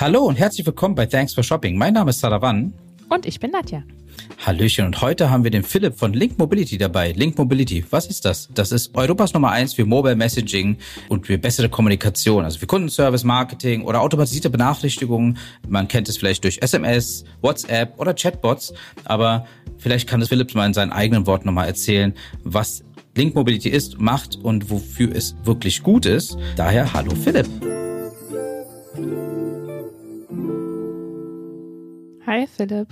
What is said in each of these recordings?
Hallo und herzlich willkommen bei Thanks for Shopping. Mein Name ist Saravan. Und ich bin Nadja. Hallöchen und heute haben wir den Philipp von Link Mobility dabei. Link Mobility, was ist das? Das ist Europas Nummer eins für Mobile Messaging und für bessere Kommunikation, also für Kundenservice, Marketing oder automatisierte Benachrichtigungen. Man kennt es vielleicht durch SMS, WhatsApp oder Chatbots, aber vielleicht kann es Philipp mal in seinen eigenen Worten nochmal erzählen, was Link Mobility ist, macht und wofür es wirklich gut ist. Daher hallo Philipp. Hi Philipp.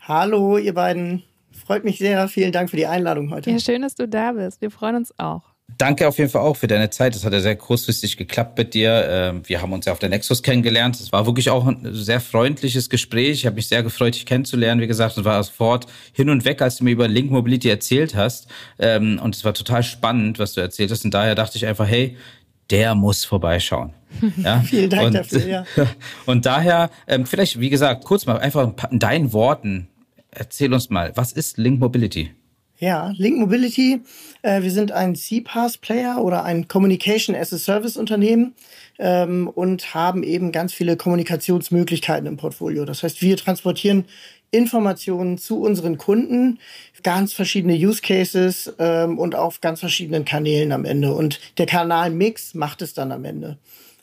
Hallo, ihr beiden. Freut mich sehr. Vielen Dank für die Einladung heute. Ja, schön, dass du da bist. Wir freuen uns auch. Danke auf jeden Fall auch für deine Zeit. Das hat ja sehr kurzfristig geklappt mit dir. Ähm, wir haben uns ja auf der Nexus kennengelernt. Es war wirklich auch ein sehr freundliches Gespräch. Ich habe mich sehr gefreut, dich kennenzulernen. Wie gesagt, es war sofort hin und weg, als du mir über Link Mobility erzählt hast. Ähm, und es war total spannend, was du erzählt hast. Und daher dachte ich einfach, hey, der muss vorbeischauen. Ja? Vielen Dank und, dafür, ja. Und daher, ähm, vielleicht, wie gesagt, kurz mal einfach in deinen Worten, erzähl uns mal, was ist Link Mobility? Ja, Link Mobility, äh, wir sind ein CPaaS-Player oder ein Communication as a Service-Unternehmen ähm, und haben eben ganz viele Kommunikationsmöglichkeiten im Portfolio. Das heißt, wir transportieren Informationen zu unseren Kunden, ganz verschiedene Use Cases ähm, und auf ganz verschiedenen Kanälen am Ende. Und der Kanalmix macht es dann am Ende.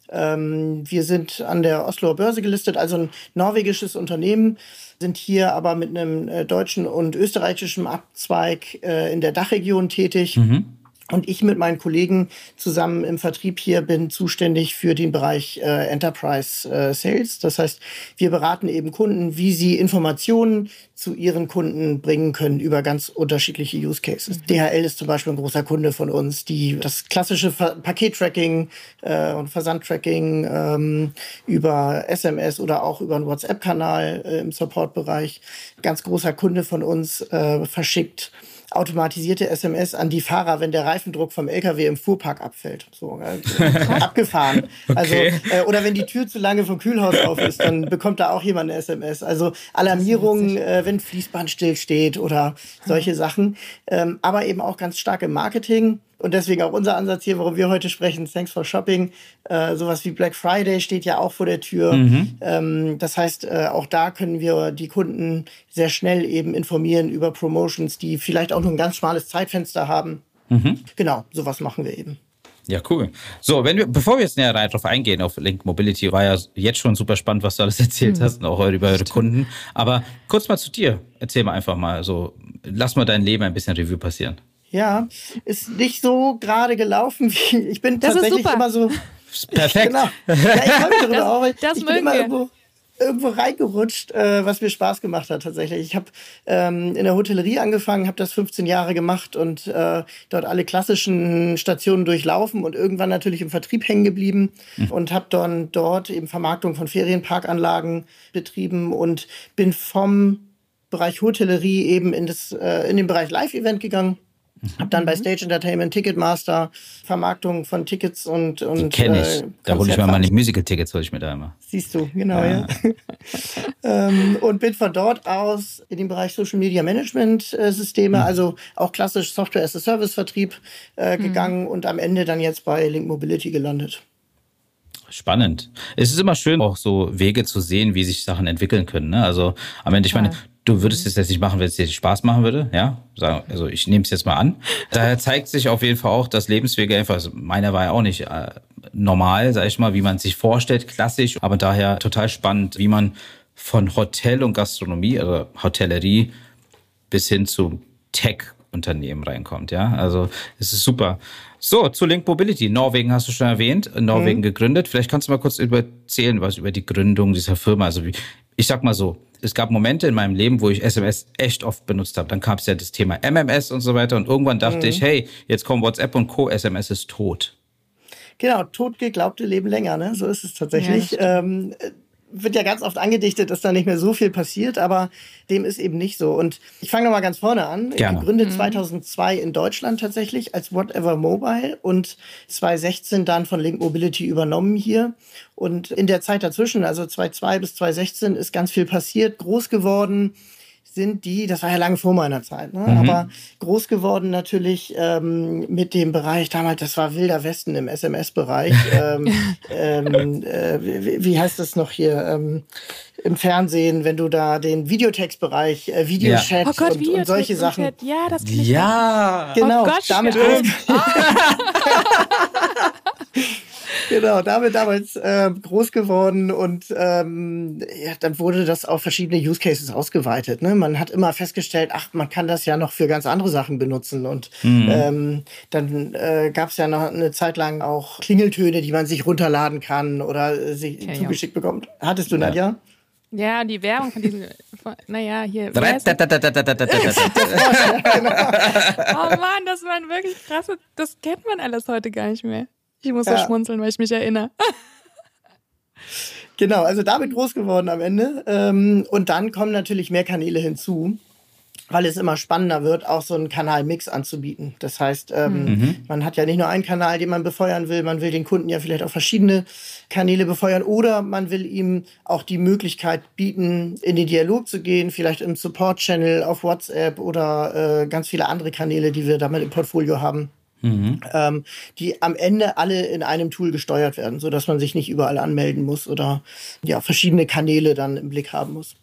Ähm, wir sind an der Osloer Börse gelistet, also ein norwegisches Unternehmen, sind hier aber mit einem äh, deutschen und österreichischen Abzweig äh, in der Dachregion tätig. Mhm. Und ich mit meinen Kollegen zusammen im Vertrieb hier bin zuständig für den Bereich äh, Enterprise äh, Sales. Das heißt, wir beraten eben Kunden, wie sie Informationen zu ihren Kunden bringen können über ganz unterschiedliche Use Cases. Mhm. DHL ist zum Beispiel ein großer Kunde von uns, die das klassische Paket-Tracking äh, und Versand-Tracking ähm, über SMS oder auch über einen WhatsApp-Kanal äh, im Support-Bereich. Ganz großer Kunde von uns äh, verschickt automatisierte SMS an die Fahrer, wenn der Reifendruck vom LKW im Fuhrpark abfällt. So, äh, abgefahren. Also, okay. Also, äh, oder wenn die Tür zu lange vom Kühlhaus auf ist, dann bekommt da auch jemand eine SMS. Also Alarmierungen, äh, wenn Fließband stillsteht oder solche Sachen. Ähm, aber eben auch ganz stark im Marketing. Und deswegen auch unser Ansatz hier, warum wir heute sprechen, Thanks for Shopping. Äh, sowas wie Black Friday steht ja auch vor der Tür. Mhm. Ähm, das heißt, äh, auch da können wir die Kunden sehr schnell eben informieren über Promotions, die vielleicht auch nur ein ganz schmales Zeitfenster haben. Mhm. Genau, sowas machen wir eben. Ja, cool. So, wenn wir, bevor wir jetzt näher drauf eingehen, auf Link Mobility, war ja jetzt schon super spannend, was du alles erzählt mhm. hast, und auch über eure Kunden. Aber kurz mal zu dir. Erzähl mal einfach mal so, lass mal dein Leben ein bisschen Revue passieren. Ja, ist nicht so gerade gelaufen wie ich bin das tatsächlich immer so. Perfekt. Genau. Ja, ich freue mich darüber auch. Das ich bin immer irgendwo, irgendwo reingerutscht, äh, was mir Spaß gemacht hat tatsächlich. Ich habe ähm, in der Hotellerie angefangen, habe das 15 Jahre gemacht und äh, dort alle klassischen Stationen durchlaufen und irgendwann natürlich im Vertrieb hängen geblieben mhm. und habe dann dort eben Vermarktung von Ferienparkanlagen betrieben und bin vom Bereich Hotellerie eben in, das, äh, in den Bereich Live-Event gegangen hab dann bei mhm. Stage Entertainment Ticketmaster Vermarktung von Tickets und und Die kenne ich. Äh, da hole ich mir mal nicht Musical Tickets, hole ich mir da immer. Siehst du, genau ja. ja. ähm, und bin von dort aus in den Bereich Social Media Management äh, Systeme, mhm. also auch klassisch Software as a Service Vertrieb äh, mhm. gegangen und am Ende dann jetzt bei Link Mobility gelandet. Spannend. Es ist immer schön, auch so Wege zu sehen, wie sich Sachen entwickeln können. Ne? Also am Ende, ich meine, du würdest es jetzt nicht machen, wenn es dir Spaß machen würde, ja? Also ich nehme es jetzt mal an. Daher zeigt sich auf jeden Fall auch, dass Lebenswege einfach, also meiner war ja auch nicht äh, normal, sag ich mal, wie man sich vorstellt, klassisch, aber daher total spannend, wie man von Hotel und Gastronomie, also Hotellerie bis hin zu Tech-Unternehmen reinkommt, ja? Also es ist super. So, zu Link Mobility. Norwegen hast du schon erwähnt, Norwegen mhm. gegründet. Vielleicht kannst du mal kurz erzählen, was über die Gründung dieser Firma, also wie, ich sag mal so, es gab Momente in meinem Leben, wo ich SMS echt oft benutzt habe. Dann gab es ja das Thema MMS und so weiter. Und irgendwann dachte mhm. ich, hey, jetzt kommen WhatsApp und Co. SMS ist tot. Genau, tot geglaubte leben länger, ne? So ist es tatsächlich. Ja, ähm, wird ja ganz oft angedichtet, dass da nicht mehr so viel passiert, aber dem ist eben nicht so. Und ich fange nochmal ganz vorne an. Gerne. Gegründet mhm. 2002 in Deutschland tatsächlich als Whatever Mobile und 2016 dann von Link Mobility übernommen hier. Und in der Zeit dazwischen, also 2002 bis 2016, ist ganz viel passiert, groß geworden sind die, das war ja lange vor meiner Zeit, ne? Mhm. aber groß geworden natürlich ähm, mit dem Bereich damals, das war Wilder Westen im SMS-Bereich. ähm, ähm, äh, wie, wie, heißt das noch hier? Ähm, Im Fernsehen, wenn du da den Videotextbereich, äh, Videochat ja. oh Gott, und, und, solche Sachen. Ja, das Ja, genau. Oh Gott, damit genau, damit damals äh, groß geworden und ähm, ja, dann wurde das auf verschiedene Use Cases ausgeweitet. Ne? Man hat immer festgestellt, ach, man kann das ja noch für ganz andere Sachen benutzen. Und mhm. ähm, dann äh, gab es ja noch eine Zeit lang auch Klingeltöne, die man sich runterladen kann oder äh, sich okay, zugeschickt ja. bekommt. Hattest du, ja. Nadja? Ja, die Werbung von diesem, naja, hier. oh Mann, das waren wirklich krasse, das kennt man alles heute gar nicht mehr. Ich muss ja. so schmunzeln, weil ich mich erinnere. genau, also damit groß geworden am Ende. Ähm, und dann kommen natürlich mehr Kanäle hinzu, weil es immer spannender wird, auch so einen Kanalmix anzubieten. Das heißt, ähm, mhm. man hat ja nicht nur einen Kanal, den man befeuern will, man will den Kunden ja vielleicht auch verschiedene Kanäle befeuern oder man will ihm auch die Möglichkeit bieten, in den Dialog zu gehen, vielleicht im Support-Channel auf WhatsApp oder äh, ganz viele andere Kanäle, die wir damit im Portfolio haben mhm. ähm, die am Ende alle in einem Tool gesteuert werden, so dass man sich nicht überall anmelden muss oder ja verschiedene Kanäle dann im Blick haben muss.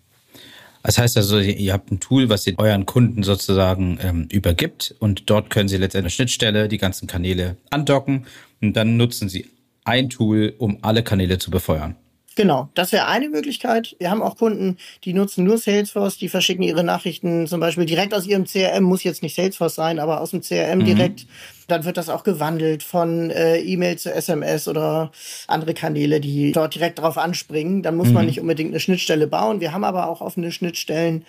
Das heißt also, ihr habt ein Tool, was ihr euren Kunden sozusagen ähm, übergibt und dort können sie letztendlich eine Schnittstelle die ganzen Kanäle andocken und dann nutzen sie ein Tool, um alle Kanäle zu befeuern. Genau, das wäre eine Möglichkeit. Wir haben auch Kunden, die nutzen nur Salesforce, die verschicken ihre Nachrichten zum Beispiel direkt aus ihrem CRM, muss jetzt nicht Salesforce sein, aber aus dem CRM mhm. direkt. Dann wird das auch gewandelt von äh, E-Mail zu SMS oder andere Kanäle, die dort direkt drauf anspringen. Dann muss mhm. man nicht unbedingt eine Schnittstelle bauen. Wir haben aber auch offene Schnittstellen.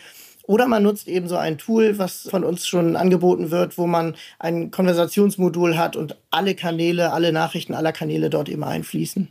Oder man nutzt eben so ein Tool, was von uns schon angeboten wird, wo man ein Konversationsmodul hat und alle Kanäle, alle Nachrichten aller Kanäle dort eben einfließen.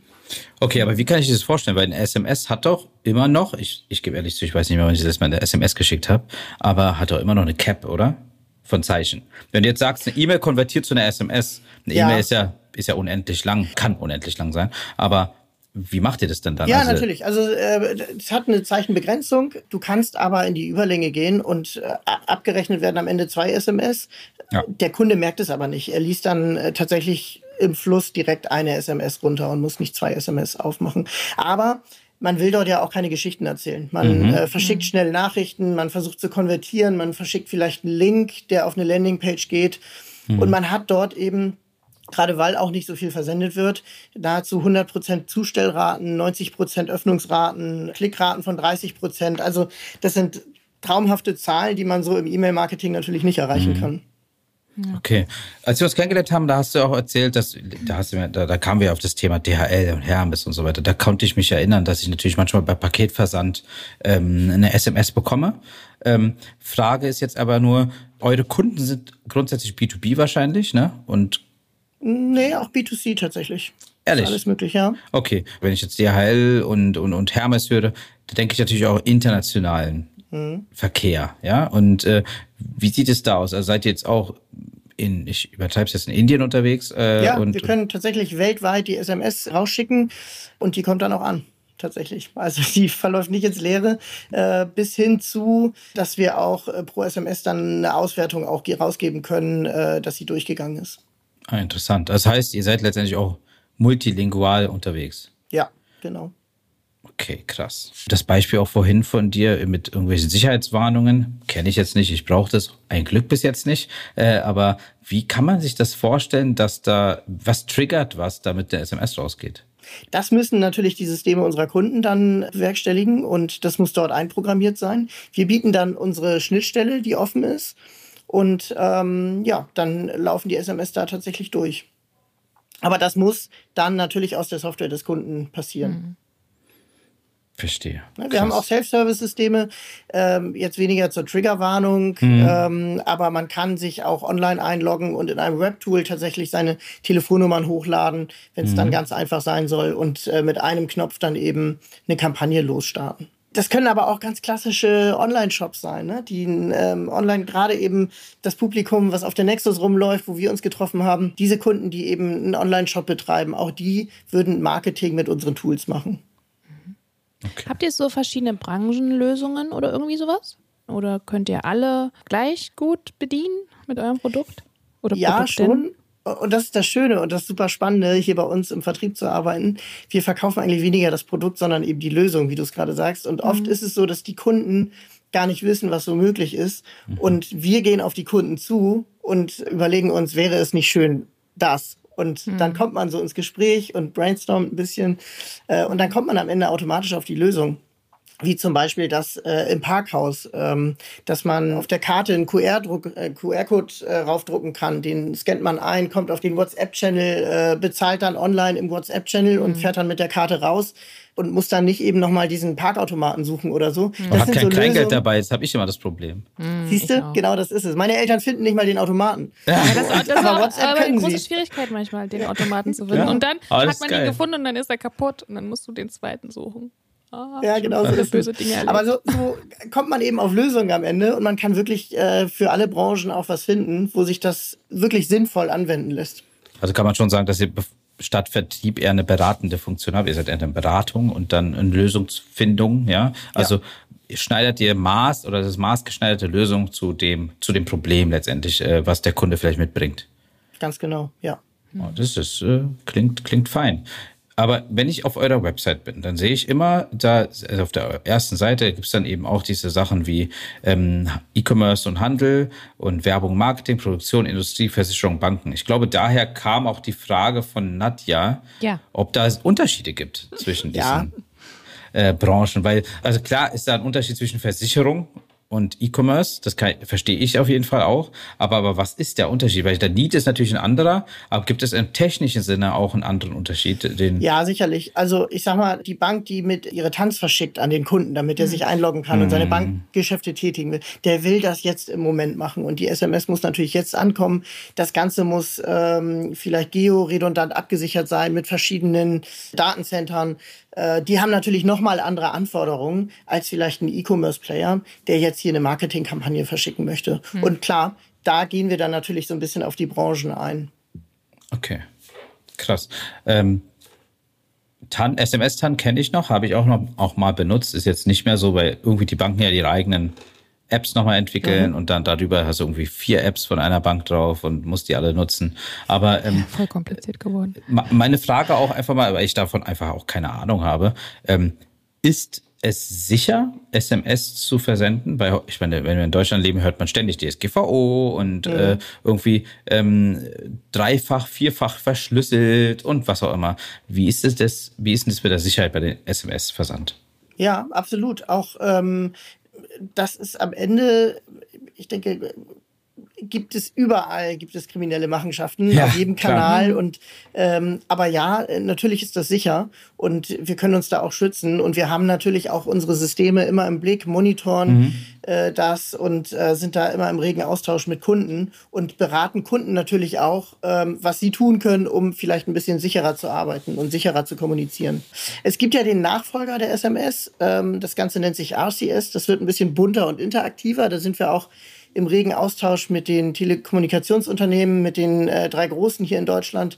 Okay, aber wie kann ich das vorstellen? Weil ein SMS hat doch immer noch, ich, ich gebe ehrlich zu, ich weiß nicht mehr, wann ich das mal eine SMS geschickt habe, aber hat doch immer noch eine Cap, oder? Von Zeichen. Wenn du jetzt sagst, eine E-Mail konvertiert zu einer SMS, eine E-Mail ist ja, ist ja unendlich lang, kann unendlich lang sein, aber wie macht ihr das denn dann? Ja, also, natürlich. Also äh, es hat eine Zeichenbegrenzung. Du kannst aber in die Überlänge gehen und äh, abgerechnet werden am Ende zwei SMS. Ja. Der Kunde merkt es aber nicht. Er liest dann äh, tatsächlich im Fluss direkt eine SMS runter und muss nicht zwei SMS aufmachen. Aber man will dort ja auch keine Geschichten erzählen. Man mhm. äh, verschickt mhm. schnell Nachrichten, man versucht zu konvertieren, man verschickt vielleicht einen Link, der auf eine Landingpage geht. Mhm. Und man hat dort eben, gerade weil auch nicht so viel versendet wird, nahezu 100% Zustellraten, 90% Öffnungsraten, Klickraten von 30%. Also das sind traumhafte Zahlen, die man so im E-Mail-Marketing natürlich nicht erreichen mhm. kann. Okay. Als wir uns kennengelernt haben, da hast du auch erzählt, dass da, hast du mir, da, da kamen wir auf das Thema DHL und Hermes und so weiter. Da konnte ich mich erinnern, dass ich natürlich manchmal bei Paketversand ähm, eine SMS bekomme. Ähm, Frage ist jetzt aber nur, eure Kunden sind grundsätzlich B2B wahrscheinlich, ne? Und Nee, auch B2C tatsächlich. Ehrlich? Ist alles möglich, ja. Okay. Wenn ich jetzt DHL und, und, und Hermes höre, da denke ich natürlich auch internationalen mhm. Verkehr, ja. Und äh, wie sieht es da aus? Also seid ihr jetzt auch in, ich übertreibe es jetzt in Indien unterwegs? Äh, ja, und, wir können tatsächlich weltweit die SMS rausschicken und die kommt dann auch an tatsächlich. Also die verläuft nicht ins Leere, äh, bis hin zu, dass wir auch äh, pro SMS dann eine Auswertung auch rausgeben können, äh, dass sie durchgegangen ist. Ah, interessant. Das heißt, ihr seid letztendlich auch multilingual unterwegs. Ja, genau. Okay, krass. Das Beispiel auch vorhin von dir mit irgendwelchen Sicherheitswarnungen kenne ich jetzt nicht. Ich brauche das ein Glück bis jetzt nicht. Äh, aber wie kann man sich das vorstellen, dass da was triggert, was da mit der SMS rausgeht? Das müssen natürlich die Systeme unserer Kunden dann bewerkstelligen und das muss dort einprogrammiert sein. Wir bieten dann unsere Schnittstelle, die offen ist. Und ähm, ja, dann laufen die SMS da tatsächlich durch. Aber das muss dann natürlich aus der Software des Kunden passieren. Mhm. Verstehe. Wir Krass. haben auch Self-Service-Systeme, ähm, jetzt weniger zur Triggerwarnung, mhm. ähm, aber man kann sich auch online einloggen und in einem Webtool tatsächlich seine Telefonnummern hochladen, wenn es mhm. dann ganz einfach sein soll und äh, mit einem Knopf dann eben eine Kampagne losstarten. Das können aber auch ganz klassische Online-Shops sein, ne? die ähm, online gerade eben das Publikum, was auf der Nexus rumläuft, wo wir uns getroffen haben, diese Kunden, die eben einen Online-Shop betreiben, auch die würden Marketing mit unseren Tools machen. Okay. Habt ihr so verschiedene Branchenlösungen oder irgendwie sowas? oder könnt ihr alle gleich gut bedienen mit eurem Produkt? Oder ja, Produkten? schon. Und das ist das Schöne und das super Spannende, hier bei uns im Vertrieb zu arbeiten. Wir verkaufen eigentlich weniger das Produkt, sondern eben die Lösung, wie du es gerade sagst. Und oft mhm. ist es so, dass die Kunden gar nicht wissen, was so möglich ist. Mhm. Und wir gehen auf die Kunden zu und überlegen uns, wäre es nicht schön, das. Und mhm. dann kommt man so ins Gespräch und brainstormt ein bisschen. Äh, und dann kommt man am Ende automatisch auf die Lösung wie zum Beispiel das äh, im Parkhaus, ähm, dass man auf der Karte einen QR-Code äh, QR äh, raufdrucken kann. Den scannt man ein, kommt auf den WhatsApp-Channel, äh, bezahlt dann online im WhatsApp-Channel mhm. und fährt dann mit der Karte raus und muss dann nicht eben nochmal diesen Parkautomaten suchen oder so. Mhm. Man hat kein so Kleingeld dabei, jetzt habe ich immer das Problem. Mhm, Siehst du? Genau das ist es. Meine Eltern finden nicht mal den Automaten. Ja, das, das aber WhatsApp aber eine große sie. Schwierigkeit manchmal, den Automaten zu finden. Ja. Und dann Alles hat man geil. ihn gefunden und dann ist er kaputt und dann musst du den zweiten suchen. Ah, ja, genau so ist böse Dinge erlebt. Aber so, so, kommt man eben auf Lösungen am Ende und man kann wirklich äh, für alle Branchen auch was finden, wo sich das wirklich sinnvoll anwenden lässt. Also kann man schon sagen, dass ihr statt Vertrieb eher eine beratende Funktion habt. Ihr seid eher eine Beratung und dann eine Lösungsfindung, ja. Also ja. schneidert ihr Maß oder das maßgeschneiderte Lösung zu dem, zu dem Problem letztendlich, äh, was der Kunde vielleicht mitbringt. Ganz genau, ja. Oh, das ist, äh, klingt, klingt fein. Aber wenn ich auf eurer Website bin, dann sehe ich immer, da also auf der ersten Seite gibt es dann eben auch diese Sachen wie ähm, E-Commerce und Handel und Werbung, Marketing, Produktion, Industrie, Versicherung, Banken. Ich glaube, daher kam auch die Frage von Nadja, ja. ob da es Unterschiede gibt zwischen diesen ja. äh, Branchen. Weil, also klar ist da ein Unterschied zwischen Versicherung und E-Commerce. Das kann, verstehe ich auf jeden Fall auch. Aber, aber was ist der Unterschied? Weil der Need ist natürlich ein anderer, aber gibt es im technischen Sinne auch einen anderen Unterschied? Den ja, sicherlich. Also ich sag mal, die Bank, die mit ihre Tanz verschickt an den Kunden, damit er mhm. sich einloggen kann mhm. und seine mhm. Bankgeschäfte tätigen will, der will das jetzt im Moment machen. Und die SMS muss natürlich jetzt ankommen. Das Ganze muss ähm, vielleicht georedundant abgesichert sein mit verschiedenen Datencentern. Äh, die haben natürlich nochmal andere Anforderungen als vielleicht ein E-Commerce-Player, der jetzt hier eine Marketingkampagne verschicken möchte. Hm. Und klar, da gehen wir dann natürlich so ein bisschen auf die Branchen ein. Okay, krass. Ähm, TAN, SMS-TAN kenne ich noch, habe ich auch noch auch mal benutzt. Ist jetzt nicht mehr so, weil irgendwie die Banken ja ihre eigenen Apps nochmal entwickeln mhm. und dann darüber hast du irgendwie vier Apps von einer Bank drauf und musst die alle nutzen. Aber ähm, ja, voll kompliziert geworden. Meine Frage auch einfach mal, weil ich davon einfach auch keine Ahnung habe, ähm, ist es sicher, SMS zu versenden? Weil ich meine, wenn wir in Deutschland leben, hört man ständig DSGVO und mhm. äh, irgendwie ähm, dreifach, vierfach verschlüsselt und was auch immer. Wie ist es das? Wie ist denn das mit der Sicherheit bei den SMS-Versand? Ja, absolut. Auch ähm, das ist am Ende, ich denke, gibt es überall, gibt es kriminelle Machenschaften ja, auf jedem Kanal. Klar. Und ähm, aber ja, natürlich ist das sicher und wir können uns da auch schützen. Und wir haben natürlich auch unsere Systeme immer im Blick, monitoren mhm. äh, das und äh, sind da immer im regen Austausch mit Kunden und beraten Kunden natürlich auch, ähm, was sie tun können, um vielleicht ein bisschen sicherer zu arbeiten und sicherer zu kommunizieren. Es gibt ja den Nachfolger der SMS, ähm, das Ganze nennt sich RCS, das wird ein bisschen bunter und interaktiver. Da sind wir auch im regen Austausch mit den Telekommunikationsunternehmen, mit den äh, drei großen hier in Deutschland.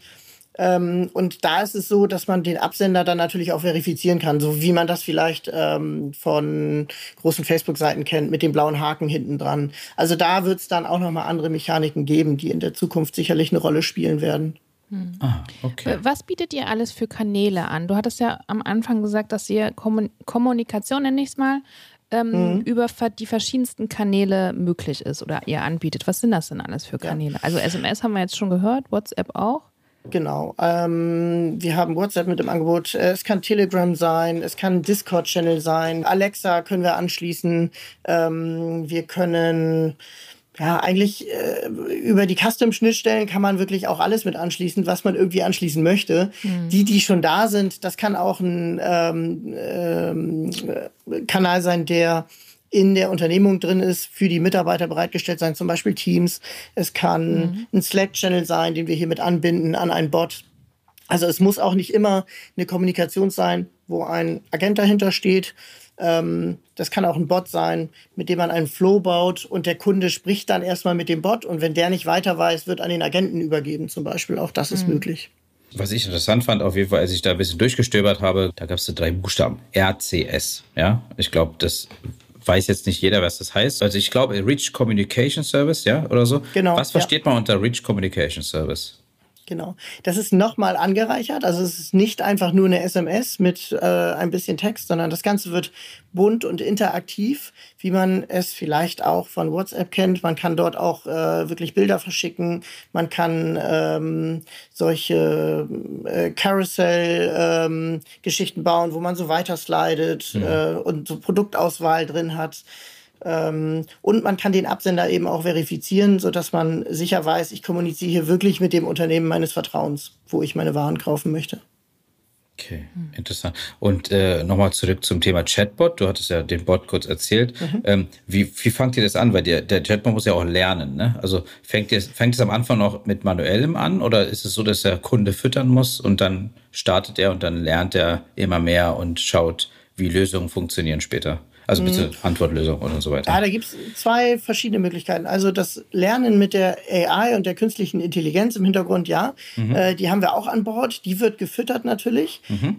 Ähm, und da ist es so, dass man den Absender dann natürlich auch verifizieren kann, so wie man das vielleicht ähm, von großen Facebook-Seiten kennt, mit dem blauen Haken hinten dran. Also da wird es dann auch nochmal andere Mechaniken geben, die in der Zukunft sicherlich eine Rolle spielen werden. Hm. Ah, okay. Was bietet ihr alles für Kanäle an? Du hattest ja am Anfang gesagt, dass ihr Kommunikation, nenne ich es mal, ähm, mhm. über die verschiedensten Kanäle möglich ist oder ihr anbietet. Was sind das denn alles für Kanäle? Ja. Also SMS haben wir jetzt schon gehört, WhatsApp auch. Genau. Ähm, wir haben WhatsApp mit dem Angebot. Äh, es kann Telegram sein, es kann Discord-Channel sein. Alexa können wir anschließen. Ähm, wir können ja, eigentlich äh, über die Custom-Schnittstellen kann man wirklich auch alles mit anschließen, was man irgendwie anschließen möchte. Mhm. Die, die schon da sind, das kann auch ein ähm, ähm, Kanal sein, der in der Unternehmung drin ist, für die Mitarbeiter bereitgestellt sein, zum Beispiel Teams. Es kann mhm. ein Slack-Channel sein, den wir hier mit anbinden an einen Bot. Also es muss auch nicht immer eine Kommunikation sein, wo ein Agent dahinter steht, ähm, das kann auch ein Bot sein, mit dem man einen Flow baut und der Kunde spricht dann erstmal mit dem Bot und wenn der nicht weiter weiß, wird an den Agenten übergeben zum Beispiel. Auch das ist mhm. möglich. Was ich interessant fand, auf jeden Fall, als ich da ein bisschen durchgestöbert habe, da gab es so drei Buchstaben. RCS. Ja, ich glaube, das weiß jetzt nicht jeder, was das heißt. Also ich glaube, Rich Communication Service, ja, oder so. Genau. Was versteht ja. man unter Rich Communication Service? Genau. Das ist nochmal angereichert. Also es ist nicht einfach nur eine SMS mit äh, ein bisschen Text, sondern das Ganze wird bunt und interaktiv, wie man es vielleicht auch von WhatsApp kennt. Man kann dort auch äh, wirklich Bilder verschicken. Man kann ähm, solche äh, Carousel-Geschichten ähm, bauen, wo man so weiter slidet mhm. äh, und so Produktauswahl drin hat. Ähm, und man kann den Absender eben auch verifizieren, sodass man sicher weiß, ich kommuniziere hier wirklich mit dem Unternehmen meines Vertrauens, wo ich meine Waren kaufen möchte. Okay, interessant. Und äh, nochmal zurück zum Thema Chatbot. Du hattest ja den Bot kurz erzählt. Mhm. Ähm, wie, wie fangt ihr das an? Weil der, der Chatbot muss ja auch lernen. Ne? Also fängt, ihr, fängt es am Anfang noch mit manuellem an oder ist es so, dass der Kunde füttern muss und dann startet er und dann lernt er immer mehr und schaut, wie Lösungen funktionieren später? Also bitte mhm. Antwortlösung und so weiter. Ja, da gibt es zwei verschiedene Möglichkeiten. Also das Lernen mit der AI und der künstlichen Intelligenz im Hintergrund, ja, mhm. äh, die haben wir auch an Bord. Die wird gefüttert natürlich. Mhm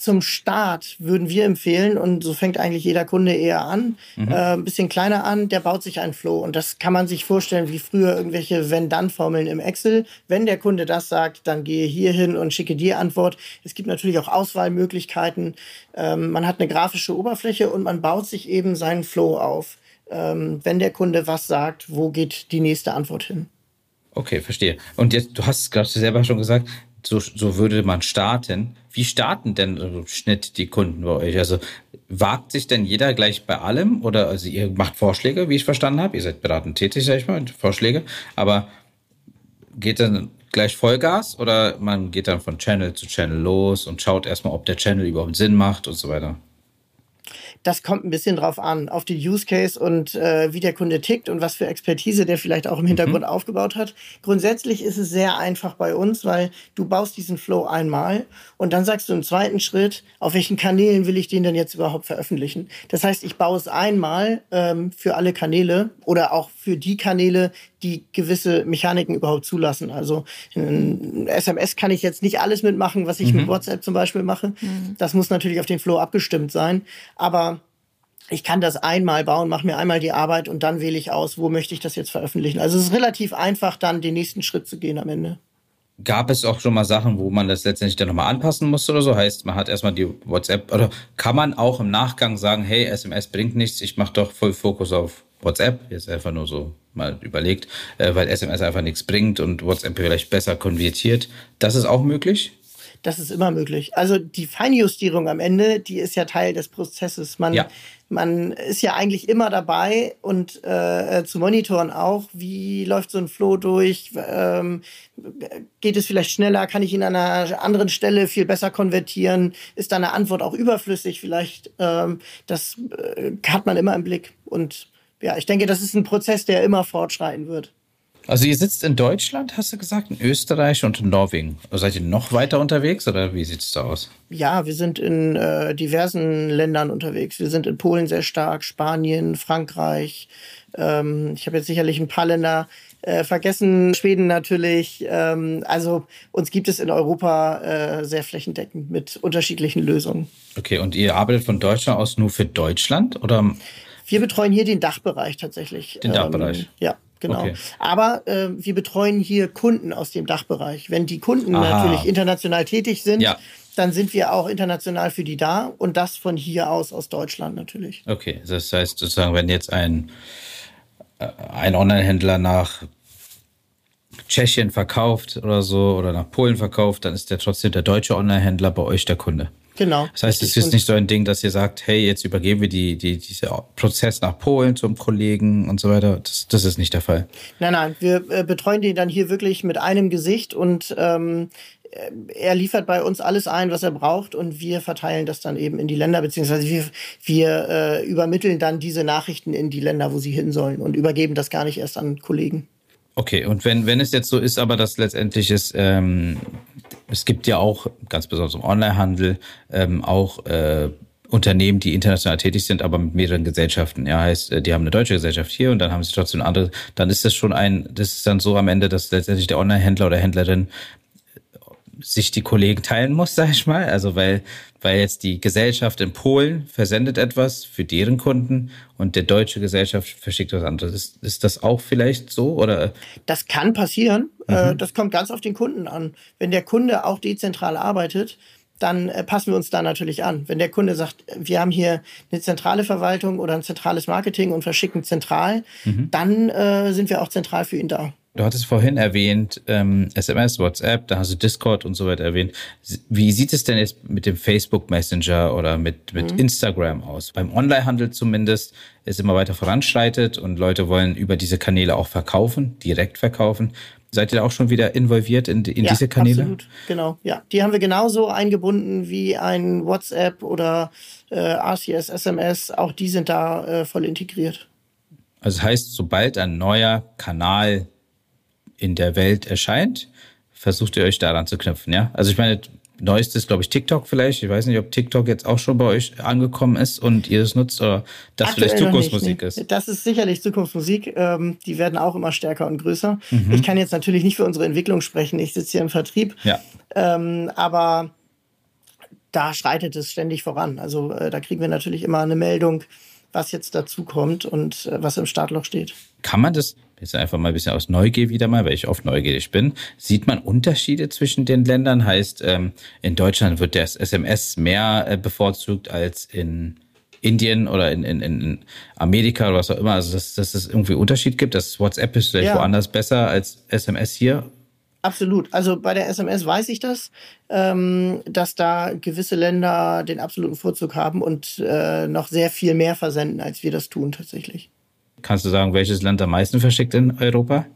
zum Start würden wir empfehlen, und so fängt eigentlich jeder Kunde eher an, mhm. äh, ein bisschen kleiner an, der baut sich einen Flow. Und das kann man sich vorstellen wie früher irgendwelche Wenn-Dann-Formeln im Excel. Wenn der Kunde das sagt, dann gehe hier hin und schicke die Antwort. Es gibt natürlich auch Auswahlmöglichkeiten. Ähm, man hat eine grafische Oberfläche und man baut sich eben seinen Flow auf. Ähm, wenn der Kunde was sagt, wo geht die nächste Antwort hin? Okay, verstehe. Und jetzt, du hast gerade selber schon gesagt, so, so würde man starten. Wie starten denn im Schnitt die Kunden bei euch? Also wagt sich denn jeder gleich bei allem oder also ihr macht Vorschläge, wie ich verstanden habe? Ihr seid beratend tätig, sag ich mal, Vorschläge. Aber geht dann gleich Vollgas oder man geht dann von Channel zu Channel los und schaut erstmal, ob der Channel überhaupt Sinn macht und so weiter? Das kommt ein bisschen drauf an, auf den Use Case und äh, wie der Kunde tickt und was für Expertise der vielleicht auch im Hintergrund mhm. aufgebaut hat. Grundsätzlich ist es sehr einfach bei uns, weil du baust diesen Flow einmal und dann sagst du im zweiten Schritt, auf welchen Kanälen will ich den denn jetzt überhaupt veröffentlichen. Das heißt, ich baue es einmal ähm, für alle Kanäle oder auch für die Kanäle, die gewisse Mechaniken überhaupt zulassen. Also in SMS kann ich jetzt nicht alles mitmachen, was ich mhm. mit WhatsApp zum Beispiel mache. Mhm. Das muss natürlich auf den Flow abgestimmt sein. Aber ich kann das einmal bauen, mache mir einmal die Arbeit und dann wähle ich aus, wo möchte ich das jetzt veröffentlichen. Also es ist relativ einfach, dann den nächsten Schritt zu gehen am Ende. Gab es auch schon mal Sachen, wo man das letztendlich dann nochmal anpassen musste oder so? Heißt, man hat erstmal die WhatsApp oder kann man auch im Nachgang sagen, hey, SMS bringt nichts, ich mache doch voll Fokus auf WhatsApp, jetzt einfach nur so mal überlegt, äh, weil SMS einfach nichts bringt und WhatsApp vielleicht besser konvertiert. Das ist auch möglich? Das ist immer möglich. Also die Feinjustierung am Ende, die ist ja Teil des Prozesses. Man, ja. man ist ja eigentlich immer dabei und äh, zu monitoren auch, wie läuft so ein Flow durch, ähm, geht es vielleicht schneller, kann ich ihn an einer anderen Stelle viel besser konvertieren, ist da eine Antwort auch überflüssig vielleicht. Ähm, das äh, hat man immer im Blick und ja, ich denke, das ist ein Prozess, der immer fortschreiten wird. Also ihr sitzt in Deutschland, hast du gesagt, in Österreich und in Norwegen. Seid ihr noch weiter unterwegs oder wie sieht es da aus? Ja, wir sind in äh, diversen Ländern unterwegs. Wir sind in Polen sehr stark, Spanien, Frankreich. Ähm, ich habe jetzt sicherlich ein paar Länder äh, vergessen, Schweden natürlich. Ähm, also uns gibt es in Europa äh, sehr flächendeckend mit unterschiedlichen Lösungen. Okay, und ihr arbeitet von Deutschland aus nur für Deutschland oder? Wir betreuen hier den Dachbereich tatsächlich. Den Dachbereich. Ähm, ja. Genau. Okay. Aber äh, wir betreuen hier Kunden aus dem Dachbereich. Wenn die Kunden Aha. natürlich international tätig sind, ja. dann sind wir auch international für die da und das von hier aus, aus Deutschland natürlich. Okay, das heißt sozusagen, wenn jetzt ein, äh, ein Online-Händler nach Tschechien verkauft oder so oder nach Polen verkauft, dann ist der trotzdem der deutsche Online-Händler bei euch der Kunde. Genau. Das heißt, es ist nicht so ein Ding, dass ihr sagt, hey, jetzt übergeben wir die, die, diesen Prozess nach Polen zum Kollegen und so weiter. Das, das ist nicht der Fall. Nein, nein, wir äh, betreuen die dann hier wirklich mit einem Gesicht und ähm, äh, er liefert bei uns alles ein, was er braucht und wir verteilen das dann eben in die Länder, beziehungsweise wir, wir äh, übermitteln dann diese Nachrichten in die Länder, wo sie hin sollen und übergeben das gar nicht erst an Kollegen. Okay, und wenn, wenn es jetzt so ist, aber dass letztendlich ist, ähm, es gibt ja auch, ganz besonders im Onlinehandel, ähm, auch äh, Unternehmen, die international tätig sind, aber mit mehreren Gesellschaften. Ja, heißt, äh, die haben eine deutsche Gesellschaft hier und dann haben sie trotzdem eine andere. Dann ist das schon ein, das ist dann so am Ende, dass letztendlich der Onlinehändler oder Händlerin sich die Kollegen teilen muss, sag ich mal. Also weil, weil jetzt die Gesellschaft in Polen versendet etwas für deren Kunden und der deutsche Gesellschaft verschickt was anderes. Ist, ist das auch vielleicht so? Oder? Das kann passieren. Äh, mhm. Das kommt ganz auf den Kunden an. Wenn der Kunde auch dezentral arbeitet, dann äh, passen wir uns da natürlich an. Wenn der Kunde sagt, wir haben hier eine zentrale Verwaltung oder ein zentrales Marketing und verschicken zentral, mhm. dann äh, sind wir auch zentral für ihn da. Du hattest vorhin erwähnt, ähm, SMS, WhatsApp, da hast du Discord und so weiter erwähnt. Wie sieht es denn jetzt mit dem Facebook Messenger oder mit, mit mhm. Instagram aus? Beim Onlinehandel zumindest ist immer weiter voranschreitet und Leute wollen über diese Kanäle auch verkaufen, direkt verkaufen. Seid ihr da auch schon wieder involviert in, in ja, diese Kanäle? Absolut, genau. Ja, die haben wir genauso eingebunden wie ein WhatsApp oder äh, RCS, SMS. Auch die sind da äh, voll integriert. Also das heißt, sobald ein neuer Kanal in der Welt erscheint, versucht ihr euch daran zu knüpfen, ja? Also ich meine, neuestes, glaube ich, TikTok vielleicht. Ich weiß nicht, ob TikTok jetzt auch schon bei euch angekommen ist und ihr es nutzt oder das Aktuell vielleicht Zukunftsmusik nicht, nee. ist. Das ist sicherlich Zukunftsmusik. Ähm, die werden auch immer stärker und größer. Mhm. Ich kann jetzt natürlich nicht für unsere Entwicklung sprechen. Ich sitze hier im Vertrieb. Ja. Ähm, aber da schreitet es ständig voran. Also äh, da kriegen wir natürlich immer eine Meldung, was jetzt dazu kommt und äh, was im Startloch steht. Kann man das jetzt einfach mal ein bisschen aus Neugier wieder mal, weil ich oft neugierig bin, sieht man Unterschiede zwischen den Ländern? Heißt, ähm, in Deutschland wird das SMS mehr äh, bevorzugt als in Indien oder in, in, in Amerika oder was auch immer. Also, dass, dass es irgendwie Unterschied gibt, dass WhatsApp ist vielleicht ja. woanders besser als SMS hier. Absolut. Also bei der SMS weiß ich das, ähm, dass da gewisse Länder den absoluten Vorzug haben und äh, noch sehr viel mehr versenden, als wir das tun tatsächlich. Kannst du sagen, welches Land am meisten verschickt in Europa?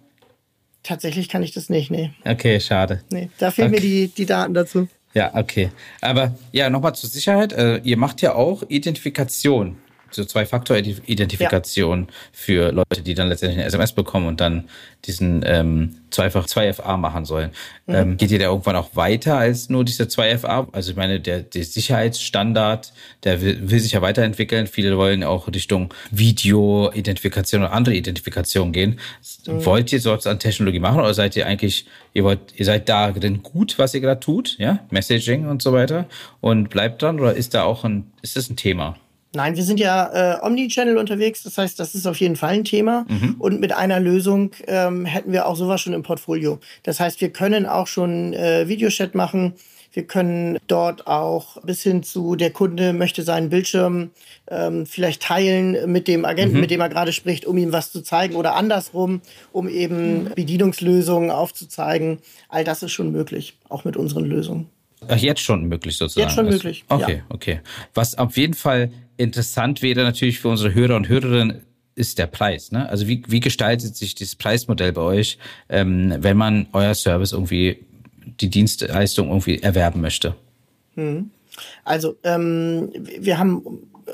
Tatsächlich kann ich das nicht, nee. Okay, schade. Nee, da fehlen okay. mir die, die Daten dazu. Ja, okay. Aber ja, nochmal zur Sicherheit. Äh, ihr macht ja auch Identifikation so Zwei-Faktor-Identifikation ja. für Leute, die dann letztendlich eine SMS bekommen und dann diesen ähm, zweifach 2FA machen sollen. Mhm. Ähm, geht ihr da irgendwann auch weiter als nur diese 2FA? Also ich meine, der, der Sicherheitsstandard, der will, will sich ja weiterentwickeln. Viele wollen auch Richtung Video-Identifikation oder andere Identifikation gehen. Mhm. Wollt ihr sowas an Technologie machen oder seid ihr eigentlich, ihr wollt, ihr seid da drin gut, was ihr gerade tut, ja? Messaging und so weiter und bleibt dran oder ist da auch ein, ist das ein Thema? Nein, wir sind ja äh, Omnichannel unterwegs, das heißt, das ist auf jeden Fall ein Thema. Mhm. Und mit einer Lösung ähm, hätten wir auch sowas schon im Portfolio. Das heißt, wir können auch schon äh, Videochat machen. Wir können dort auch bis hin zu der Kunde möchte seinen Bildschirm ähm, vielleicht teilen mit dem Agenten, mhm. mit dem er gerade spricht, um ihm was zu zeigen oder andersrum, um eben Bedienungslösungen aufzuzeigen. All das ist schon möglich, auch mit unseren Lösungen. Ach, jetzt schon möglich sozusagen. Jetzt schon möglich. Okay, ja. okay. Was auf jeden Fall interessant wäre natürlich für unsere Hörer und Hörerinnen, ist der Preis. Ne? Also wie, wie gestaltet sich dieses Preismodell bei euch, ähm, wenn man euer Service irgendwie, die Dienstleistung irgendwie erwerben möchte? Hm. Also ähm, wir haben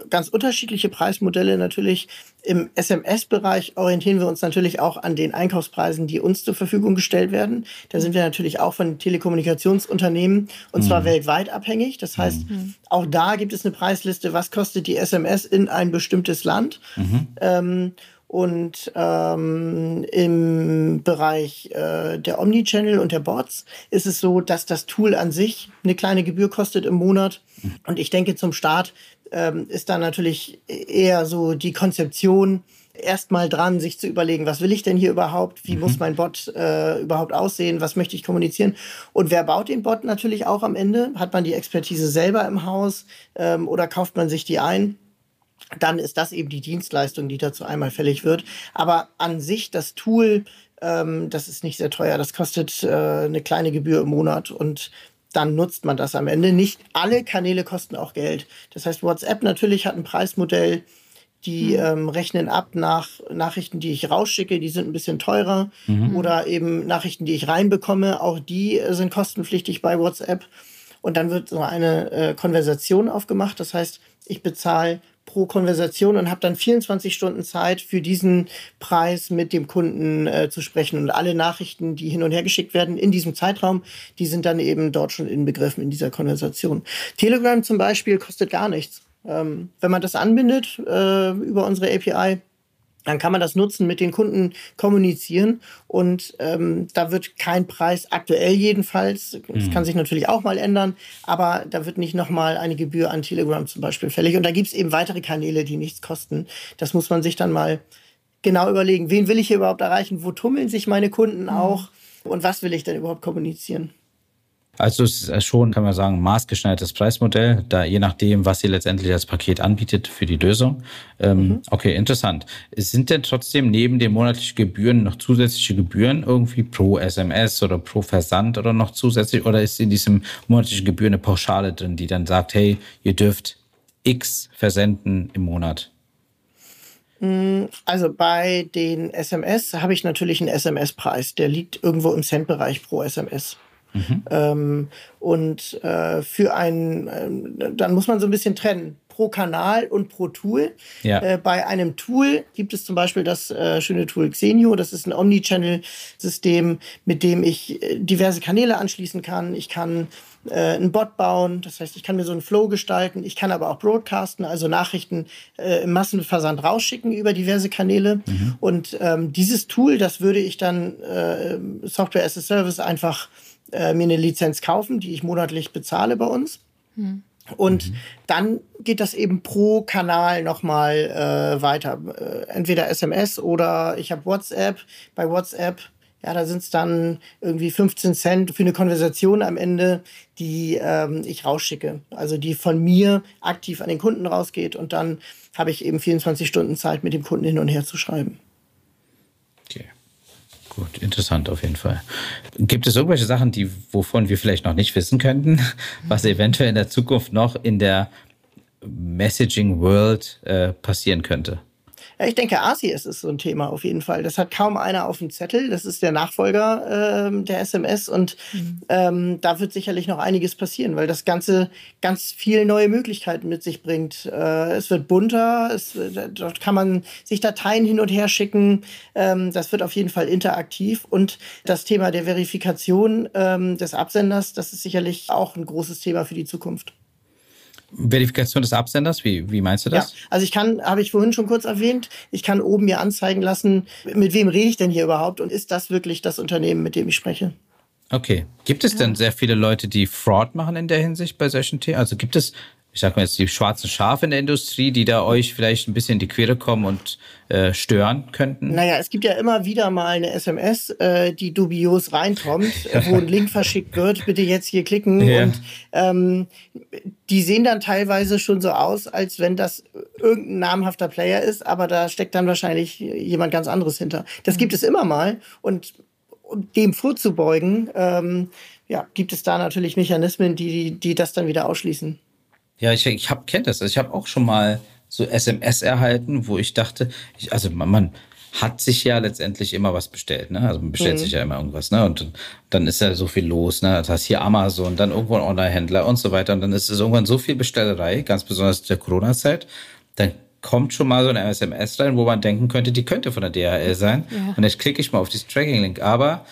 ganz unterschiedliche Preismodelle natürlich. Im SMS-Bereich orientieren wir uns natürlich auch an den Einkaufspreisen, die uns zur Verfügung gestellt werden. Da sind wir natürlich auch von Telekommunikationsunternehmen und mhm. zwar weltweit abhängig. Das heißt, mhm. auch da gibt es eine Preisliste, was kostet die SMS in ein bestimmtes Land. Mhm. Ähm, und ähm, im Bereich äh, der Omnichannel und der Bots ist es so, dass das Tool an sich eine kleine Gebühr kostet im Monat. Mhm. Und ich denke, zum Start ähm, ist da natürlich eher so die Konzeption, erstmal dran, sich zu überlegen, was will ich denn hier überhaupt? Wie mhm. muss mein Bot äh, überhaupt aussehen? Was möchte ich kommunizieren? Und wer baut den Bot natürlich auch am Ende? Hat man die Expertise selber im Haus ähm, oder kauft man sich die ein? Dann ist das eben die Dienstleistung, die dazu einmal fällig wird. Aber an sich das Tool, ähm, das ist nicht sehr teuer. Das kostet äh, eine kleine Gebühr im Monat und dann nutzt man das am Ende. Nicht alle Kanäle kosten auch Geld. Das heißt, WhatsApp natürlich hat ein Preismodell, die mhm. ähm, rechnen ab nach Nachrichten, die ich rausschicke, die sind ein bisschen teurer. Mhm. Oder eben Nachrichten, die ich reinbekomme, auch die äh, sind kostenpflichtig bei WhatsApp. Und dann wird so eine äh, Konversation aufgemacht. Das heißt, ich bezahle pro Konversation und habe dann 24 Stunden Zeit für diesen Preis mit dem Kunden äh, zu sprechen. Und alle Nachrichten, die hin und her geschickt werden in diesem Zeitraum, die sind dann eben dort schon inbegriffen in dieser Konversation. Telegram zum Beispiel kostet gar nichts. Ähm, wenn man das anbindet äh, über unsere API, dann kann man das nutzen, mit den Kunden kommunizieren und ähm, da wird kein Preis aktuell jedenfalls, das mhm. kann sich natürlich auch mal ändern, aber da wird nicht nochmal eine Gebühr an Telegram zum Beispiel fällig und da gibt es eben weitere Kanäle, die nichts kosten. Das muss man sich dann mal genau überlegen, wen will ich hier überhaupt erreichen, wo tummeln sich meine Kunden mhm. auch und was will ich denn überhaupt kommunizieren. Also es ist schon, kann man sagen, maßgeschneidertes Preismodell, da je nachdem, was sie letztendlich als Paket anbietet für die Lösung. Ähm, mhm. Okay, interessant. Sind denn trotzdem neben den monatlichen Gebühren noch zusätzliche Gebühren irgendwie pro SMS oder pro Versand oder noch zusätzlich? Oder ist in diesem monatlichen Gebühren eine Pauschale drin, die dann sagt, hey, ihr dürft X versenden im Monat? Mm, also bei den SMS habe ich natürlich einen SMS-Preis. Der liegt irgendwo im Centbereich pro SMS. Mhm. Ähm, und äh, für ein, äh, dann muss man so ein bisschen trennen pro Kanal und pro Tool. Ja. Äh, bei einem Tool gibt es zum Beispiel das äh, schöne Tool Xenio. Das ist ein Omnichannel-System, mit dem ich äh, diverse Kanäle anschließen kann. Ich kann äh, einen Bot bauen, das heißt, ich kann mir so einen Flow gestalten. Ich kann aber auch broadcasten, also Nachrichten äh, im Massenversand rausschicken über diverse Kanäle. Mhm. Und ähm, dieses Tool, das würde ich dann äh, Software as a Service einfach äh, mir eine Lizenz kaufen, die ich monatlich bezahle bei uns. Mhm. Und mhm. dann geht das eben pro Kanal nochmal äh, weiter. Äh, entweder SMS oder ich habe WhatsApp. Bei WhatsApp, ja, da sind es dann irgendwie 15 Cent für eine Konversation am Ende, die ähm, ich rausschicke. Also die von mir aktiv an den Kunden rausgeht und dann habe ich eben 24 Stunden Zeit, mit dem Kunden hin und her zu schreiben. Gut, interessant auf jeden Fall. Gibt es irgendwelche Sachen, die, wovon wir vielleicht noch nicht wissen könnten, was eventuell in der Zukunft noch in der Messaging World äh, passieren könnte? Ja, ich denke, ACS ist so ein Thema auf jeden Fall. Das hat kaum einer auf dem Zettel. Das ist der Nachfolger äh, der SMS und mhm. ähm, da wird sicherlich noch einiges passieren, weil das Ganze ganz viele neue Möglichkeiten mit sich bringt. Äh, es wird bunter, es, dort kann man sich Dateien hin und her schicken. Ähm, das wird auf jeden Fall interaktiv und das Thema der Verifikation ähm, des Absenders, das ist sicherlich auch ein großes Thema für die Zukunft. Verifikation des Absenders, wie, wie meinst du das? Ja, also ich kann, habe ich vorhin schon kurz erwähnt, ich kann oben mir anzeigen lassen, mit wem rede ich denn hier überhaupt und ist das wirklich das Unternehmen, mit dem ich spreche? Okay. Gibt es ja. denn sehr viele Leute, die Fraud machen in der Hinsicht bei solchen Themen? Also gibt es ich sag mal jetzt die schwarzen Schafe in der Industrie, die da euch vielleicht ein bisschen in die Quere kommen und äh, stören könnten? Naja, es gibt ja immer wieder mal eine SMS, äh, die dubios reinkommt, wo ein Link verschickt wird, bitte jetzt hier klicken. Ja. Und ähm, die sehen dann teilweise schon so aus, als wenn das irgendein namhafter Player ist, aber da steckt dann wahrscheinlich jemand ganz anderes hinter. Das gibt es immer mal und um dem vorzubeugen, ähm, ja, gibt es da natürlich Mechanismen, die, die das dann wieder ausschließen. Ja, ich, ich hab, kennt das. Ich habe auch schon mal so SMS erhalten, wo ich dachte, ich, also man, man hat sich ja letztendlich immer was bestellt, ne? Also man bestellt mhm. sich ja immer irgendwas, ne? Und dann ist ja so viel los, ne? Das heißt hier Amazon, dann irgendwo ein Online-Händler und so weiter. Und dann ist es irgendwann so viel Bestellerei, ganz besonders der Corona-Zeit. Dann kommt schon mal so eine SMS rein, wo man denken könnte, die könnte von der DHL sein. Ja. Und jetzt klicke ich mal auf dieses Tracking-Link. Aber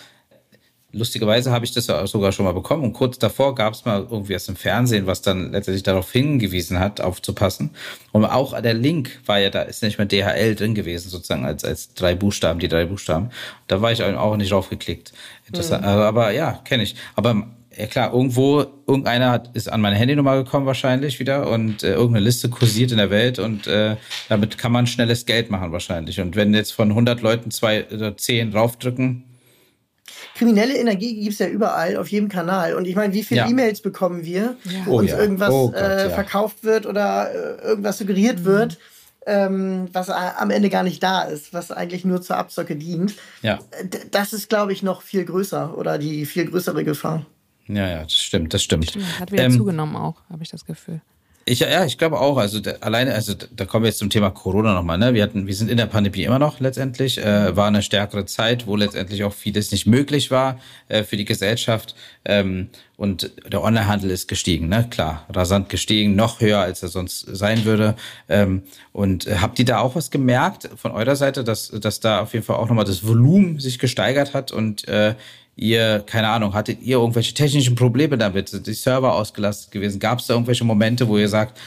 Lustigerweise habe ich das sogar schon mal bekommen und kurz davor gab es mal irgendwie was im Fernsehen, was dann letztendlich darauf hingewiesen hat, aufzupassen. Und auch der Link war ja da, ist nicht mehr DHL drin gewesen, sozusagen als, als drei Buchstaben, die drei Buchstaben. Da war ich auch nicht drauf geklickt. Interessant. Mhm. Aber ja, kenne ich. Aber ja klar, irgendwo, irgendeiner hat, ist an meine Handynummer gekommen wahrscheinlich wieder und äh, irgendeine Liste kursiert in der Welt und äh, damit kann man schnelles Geld machen wahrscheinlich. Und wenn jetzt von 100 Leuten zwei oder zehn draufdrücken, kriminelle Energie gibt es ja überall, auf jedem Kanal. Und ich meine, wie viele ja. E-Mails bekommen wir, ja. wo oh, uns ja. irgendwas oh Gott, äh, verkauft wird oder äh, irgendwas suggeriert mhm. wird, ähm, was am Ende gar nicht da ist, was eigentlich nur zur Abzocke dient. Ja. Das ist, glaube ich, noch viel größer oder die viel größere Gefahr. Ja, ja, das stimmt, das stimmt. stimmt hat wieder ähm, zugenommen auch, habe ich das Gefühl. Ich, ja, ich glaube auch. Also da, alleine, also da kommen wir jetzt zum Thema Corona nochmal. Ne? Wir hatten, wir sind in der Pandemie immer noch letztendlich. Äh, war eine stärkere Zeit, wo letztendlich auch vieles nicht möglich war äh, für die Gesellschaft. Ähm, und der Onlinehandel ist gestiegen, ne? Klar, rasant gestiegen, noch höher, als er sonst sein würde. Ähm, und äh, habt ihr da auch was gemerkt von eurer Seite, dass, dass da auf jeden Fall auch nochmal das Volumen sich gesteigert hat und äh, ihr, keine Ahnung, hattet ihr irgendwelche technischen Probleme damit? Sind die Server ausgelastet gewesen? Gab es da irgendwelche Momente, wo ihr sagt,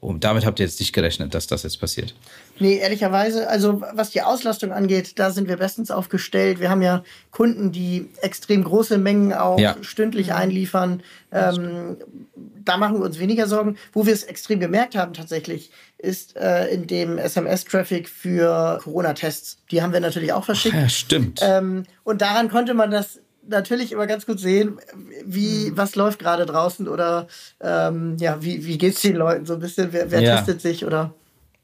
Und damit habt ihr jetzt nicht gerechnet, dass das jetzt passiert? Nee, ehrlicherweise, also was die Auslastung angeht, da sind wir bestens aufgestellt. Wir haben ja Kunden, die extrem große Mengen auch ja. stündlich einliefern. Ähm, da machen wir uns weniger Sorgen. Wo wir es extrem gemerkt haben tatsächlich, ist äh, in dem SMS-Traffic für Corona-Tests. Die haben wir natürlich auch verschickt. Ach ja, stimmt. Ähm, und daran konnte man das natürlich immer ganz gut sehen, wie, mhm. was läuft gerade draußen oder ähm, ja, wie, wie geht es den Leuten so ein bisschen, wer, wer ja. testet sich oder.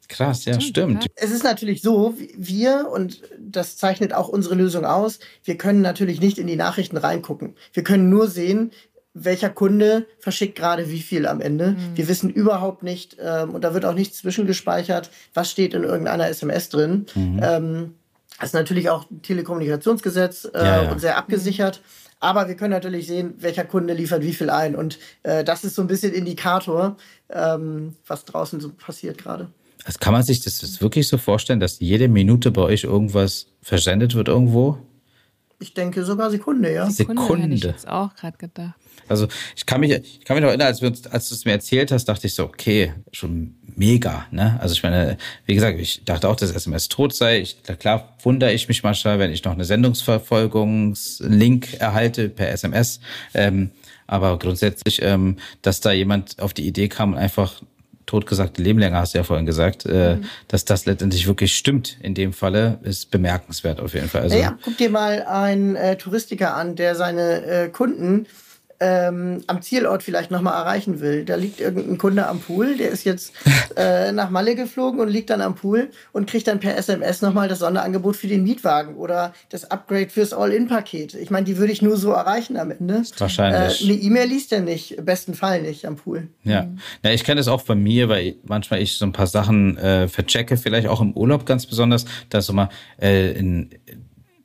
Krass, ja, stimmt. Es ist natürlich so, wir, und das zeichnet auch unsere Lösung aus, wir können natürlich nicht in die Nachrichten reingucken. Wir können nur sehen, welcher Kunde verschickt gerade wie viel am Ende. Mhm. Wir wissen überhaupt nicht, ähm, und da wird auch nichts zwischengespeichert, was steht in irgendeiner SMS drin. Mhm. Ähm, das ist natürlich auch Telekommunikationsgesetz äh, ja, ja. und sehr abgesichert. Aber wir können natürlich sehen, welcher Kunde liefert wie viel ein. Und äh, das ist so ein bisschen Indikator, ähm, was draußen so passiert gerade. Also kann man sich das wirklich so vorstellen, dass jede Minute bei euch irgendwas versendet wird irgendwo? Ich denke sogar Sekunde, ja. Sekunde. Sekunde. Hätte ich jetzt auch gerade gedacht. Also ich kann mich, ich kann mich noch erinnern, als, wir uns, als du es mir erzählt hast, dachte ich so, okay, schon mega. Ne? Also ich meine, wie gesagt, ich dachte auch, dass SMS tot sei. Ich, klar wundere ich mich manchmal, wenn ich noch eine Sendungsverfolgungslink erhalte per SMS. Ähm, aber grundsätzlich, ähm, dass da jemand auf die Idee kam und einfach totgesagte Leben länger, hast du ja vorhin gesagt, äh, mhm. dass das letztendlich wirklich stimmt in dem Falle, ist bemerkenswert auf jeden Fall. Also, ja, guck dir mal einen äh, Touristiker an, der seine äh, Kunden ähm, am Zielort vielleicht nochmal erreichen will. Da liegt irgendein Kunde am Pool, der ist jetzt äh, nach Malle geflogen und liegt dann am Pool und kriegt dann per SMS nochmal das Sonderangebot für den Mietwagen oder das Upgrade fürs All-In-Paket. Ich meine, die würde ich nur so erreichen am Ende. Wahrscheinlich. Äh, eine E-Mail liest er nicht, im besten Fall nicht am Pool. Ja, mhm. ja ich kenne das auch bei mir, weil manchmal ich so ein paar Sachen äh, verchecke, vielleicht auch im Urlaub ganz besonders, dass so mal äh, in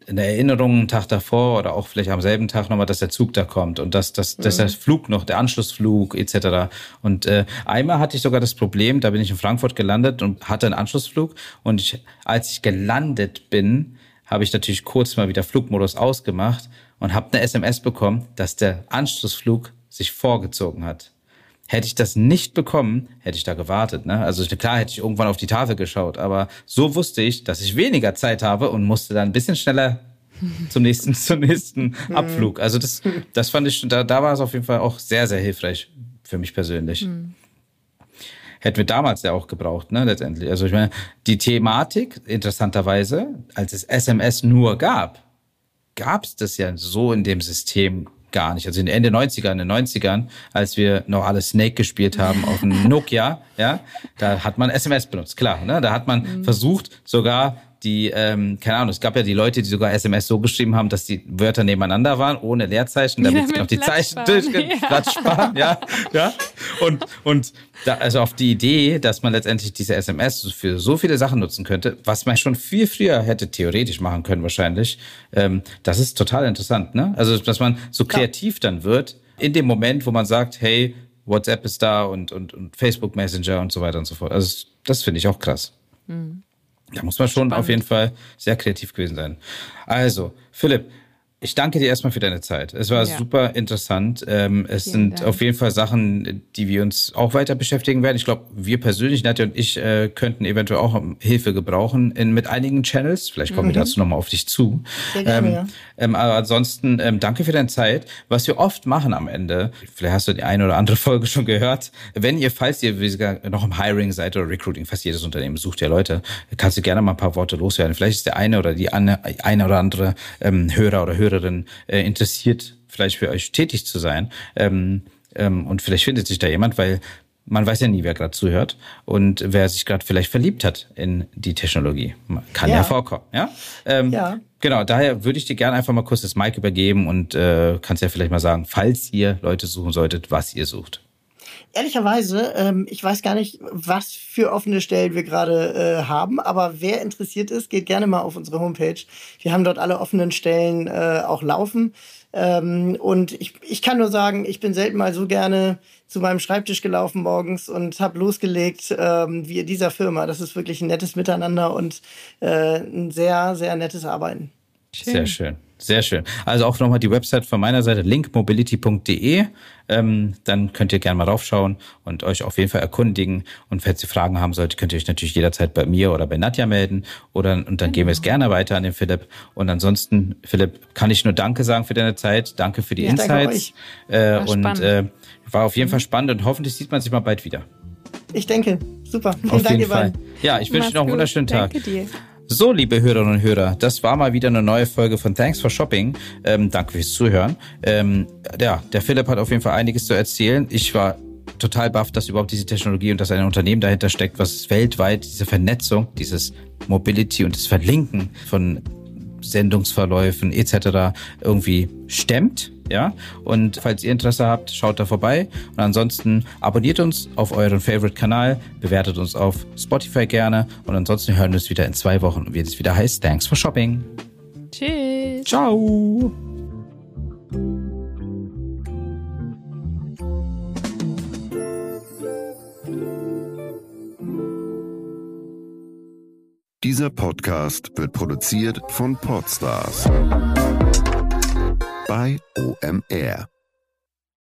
in der Erinnerung einen Tag davor oder auch vielleicht am selben Tag nochmal, dass der Zug da kommt und dass, dass, mhm. dass der Flug noch, der Anschlussflug etc. Und äh, einmal hatte ich sogar das Problem, da bin ich in Frankfurt gelandet und hatte einen Anschlussflug und ich, als ich gelandet bin, habe ich natürlich kurz mal wieder Flugmodus ausgemacht und habe eine SMS bekommen, dass der Anschlussflug sich vorgezogen hat. Hätte ich das nicht bekommen, hätte ich da gewartet. Ne? Also klar hätte ich irgendwann auf die Tafel geschaut, aber so wusste ich, dass ich weniger Zeit habe und musste dann ein bisschen schneller zum nächsten, zum nächsten mhm. Abflug. Also das, das fand ich, da, da war es auf jeden Fall auch sehr, sehr hilfreich für mich persönlich. Mhm. Hätten wir damals ja auch gebraucht, ne, letztendlich. Also ich meine, die Thematik, interessanterweise, als es SMS nur gab, gab es das ja so in dem System gar nicht. Also in Ende 90er, in den 90ern, als wir noch alle Snake gespielt haben auf dem Nokia, ja, da hat man SMS benutzt, klar. Ne? Da hat man mhm. versucht, sogar die, ähm, keine Ahnung, es gab ja die Leute, die sogar SMS so geschrieben haben, dass die Wörter nebeneinander waren, ohne Leerzeichen, damit ja, sie noch die Platz Zeichen ja. Platz sparen, ja, ja. Und, und da, also auf die Idee, dass man letztendlich diese SMS für so viele Sachen nutzen könnte, was man schon viel früher hätte theoretisch machen können wahrscheinlich, ähm, das ist total interessant, ne? Also, dass man so kreativ dann wird, in dem Moment, wo man sagt, hey, WhatsApp ist da und, und, und Facebook Messenger und so weiter und so fort. Also, das finde ich auch krass. Mhm. Da muss man schon Spannend. auf jeden Fall sehr kreativ gewesen sein. Also, Philipp, ich danke dir erstmal für deine Zeit. Es war ja. super interessant. Ähm, es Vielen sind Dank. auf jeden Fall Sachen, die wir uns auch weiter beschäftigen werden. Ich glaube, wir persönlich, Nadja und ich, äh, könnten eventuell auch Hilfe gebrauchen in, mit einigen Channels. Vielleicht kommen mhm. wir dazu nochmal auf dich zu. Sehr gerne, ähm, ja. ähm, aber ansonsten, ähm, danke für deine Zeit. Was wir oft machen am Ende, vielleicht hast du die eine oder andere Folge schon gehört, wenn ihr, falls ihr noch im Hiring seid oder Recruiting, fast jedes Unternehmen sucht ja Leute, kannst du gerne mal ein paar Worte loswerden. Vielleicht ist der eine oder die eine, eine oder andere ähm, Hörer oder Hörer Hörerin äh, interessiert, vielleicht für euch tätig zu sein. Ähm, ähm, und vielleicht findet sich da jemand, weil man weiß ja nie, wer gerade zuhört und wer sich gerade vielleicht verliebt hat in die Technologie. Kann ja, ja vorkommen, ja? Ähm, ja. Genau, daher würde ich dir gerne einfach mal kurz das Mic übergeben und äh, kannst ja vielleicht mal sagen, falls ihr Leute suchen solltet, was ihr sucht. Ehrlicherweise, ähm, ich weiß gar nicht, was für offene Stellen wir gerade äh, haben, aber wer interessiert ist, geht gerne mal auf unsere Homepage. Wir haben dort alle offenen Stellen äh, auch laufen. Ähm, und ich, ich kann nur sagen, ich bin selten mal so gerne zu meinem Schreibtisch gelaufen morgens und habe losgelegt ähm, wie in dieser Firma. Das ist wirklich ein nettes Miteinander und äh, ein sehr, sehr nettes Arbeiten. Schön. Sehr schön. Sehr schön. Also auch nochmal die Website von meiner Seite, linkmobility.de. Ähm, dann könnt ihr gerne mal raufschauen und euch auf jeden Fall erkundigen. Und falls ihr Fragen haben solltet, könnt ihr euch natürlich jederzeit bei mir oder bei Nadja melden. Oder, und dann geben wir es genau. gerne weiter an den Philipp. Und ansonsten, Philipp, kann ich nur Danke sagen für deine Zeit. Danke für die ja, Insights. Äh, und äh, war auf jeden Fall spannend und hoffentlich sieht man sich mal bald wieder. Ich denke. Super. Vielen auf Dank, jeden Fall. Ja, ich wünsche dir noch einen wunderschönen Tag. Danke dir. So, liebe Hörerinnen und Hörer, das war mal wieder eine neue Folge von Thanks for Shopping. Ähm, danke fürs Zuhören. Ähm, ja, der Philipp hat auf jeden Fall einiges zu erzählen. Ich war total baff, dass überhaupt diese Technologie und dass ein Unternehmen dahinter steckt, was weltweit diese Vernetzung, dieses Mobility und das Verlinken von Sendungsverläufen etc. irgendwie stemmt. Ja, und falls ihr Interesse habt, schaut da vorbei. Und ansonsten abonniert uns auf euren Favorite-Kanal, bewertet uns auf Spotify gerne. Und ansonsten hören wir uns wieder in zwei Wochen, wie es wieder heißt. Thanks for shopping. Tschüss. Ciao. Dieser Podcast wird produziert von Podstars bei OMR.